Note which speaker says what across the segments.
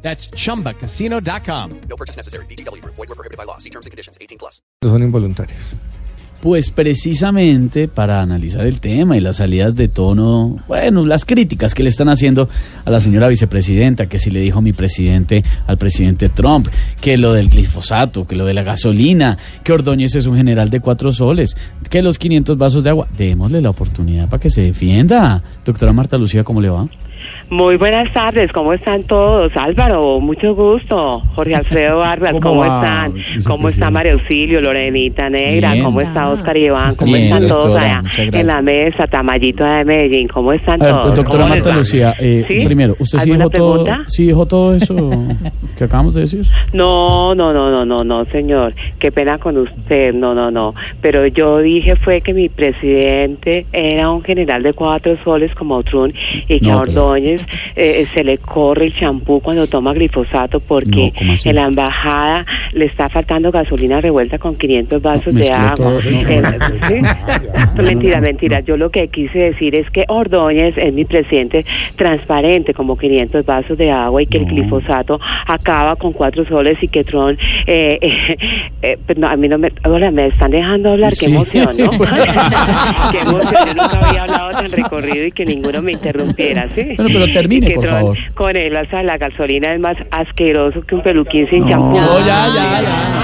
Speaker 1: That's chumbacasino.com.
Speaker 2: No purchase necessary. BGW. Void were prohibited by law. See terms and conditions. 18 plus.
Speaker 3: son involuntarios.
Speaker 4: Pues precisamente para analizar el tema y las salidas de tono, bueno, las críticas que le están haciendo a la señora vicepresidenta, que si le dijo mi presidente al presidente Trump, que lo del glifosato, que lo de la gasolina, que Ordóñez es un general de cuatro soles, que los 500 vasos de agua, démosle la oportunidad para que se defienda. Doctora Marta Lucía, ¿cómo le va?
Speaker 5: Muy buenas tardes, ¿cómo están todos? Álvaro, mucho gusto. Jorge Alfredo Vargas,
Speaker 3: ¿Cómo
Speaker 5: ¿cómo,
Speaker 3: va,
Speaker 5: están? ¿Cómo está María Auxilio, Lorenita Negra?
Speaker 4: Bien.
Speaker 5: ¿Cómo está Oscar Iván? ¿Cómo
Speaker 4: Bien,
Speaker 5: están todos allá en la mesa? Tamayito de Medellín, ¿cómo están
Speaker 4: ver,
Speaker 5: todos?
Speaker 4: doctora
Speaker 5: ¿Cómo les
Speaker 4: Marta? Lucía, eh,
Speaker 5: ¿Sí?
Speaker 4: primero, ¿usted sí
Speaker 5: ¿Alguna
Speaker 4: dijo, todo, sí dijo todo eso que acabamos de decir?
Speaker 5: No, no, no, no, no, no, señor. Qué pena con usted. No, no, no. Pero yo dije fue que mi presidente era un general de cuatro soles como Trump y que
Speaker 4: No,
Speaker 5: Ordóñez eh, se le corre el champú cuando toma glifosato porque en la embajada le está faltando gasolina revuelta con 500 vasos de agua. Eh. Mentira, mentira. Yo lo que quise decir es que Ordóñez es mi presidente transparente como 500 vasos de agua y que el glifosato acaba con cuatro soles y que Tron, eh, eh, eh, pero no, a mí no me, hola, me están dejando hablar,
Speaker 4: Sí.
Speaker 5: qué emoción, ¿no? qué emoción, yo nunca había hablado tan recorrido y que ninguno me interrumpiera, ¿sí?
Speaker 4: Bueno, pero termine,
Speaker 5: Y que
Speaker 4: por
Speaker 5: Tron,
Speaker 4: favor.
Speaker 5: Con él, o sea, la gasolina es más asqueroso que un peluquín sin champú.
Speaker 4: No, ya, ya, ya.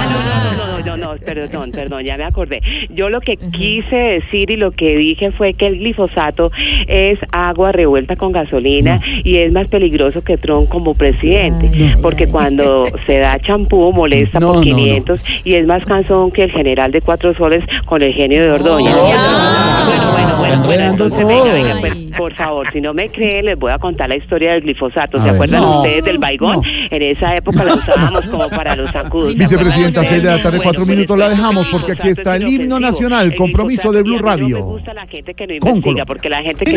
Speaker 5: No, perdón, perdón, ya me acordé. Yo lo que quise decir y lo que dije fue que el glifosato es agua revuelta con gasolina y es más peligroso que Trump como presidente, porque cuando se da champú molesta
Speaker 4: No,
Speaker 5: por
Speaker 4: no.
Speaker 5: 500 y es más cansón que el general de cuatro soles con el genio de
Speaker 4: Está
Speaker 5: bueno, bueno,
Speaker 4: enredando
Speaker 5: entonces venga,
Speaker 4: todo.
Speaker 5: venga, pues, por favor, si no me creen, les voy a contar la historia del glifosato. ¿Se acuerdan
Speaker 4: No,
Speaker 5: ustedes del baigón?
Speaker 4: no.
Speaker 5: En esa época la usábamos como para los sacudos. ¿se
Speaker 3: Vicepresidenta,
Speaker 5: acuerdan
Speaker 3: seis de la tarde, cuatro
Speaker 5: pues,
Speaker 3: minutos, la dejamos porque aquí está
Speaker 5: es
Speaker 3: el himno nacional,
Speaker 5: El
Speaker 3: compromiso de Blue
Speaker 5: mí no me
Speaker 3: Radio.
Speaker 5: gusta la gente que no investiga, porque la gente que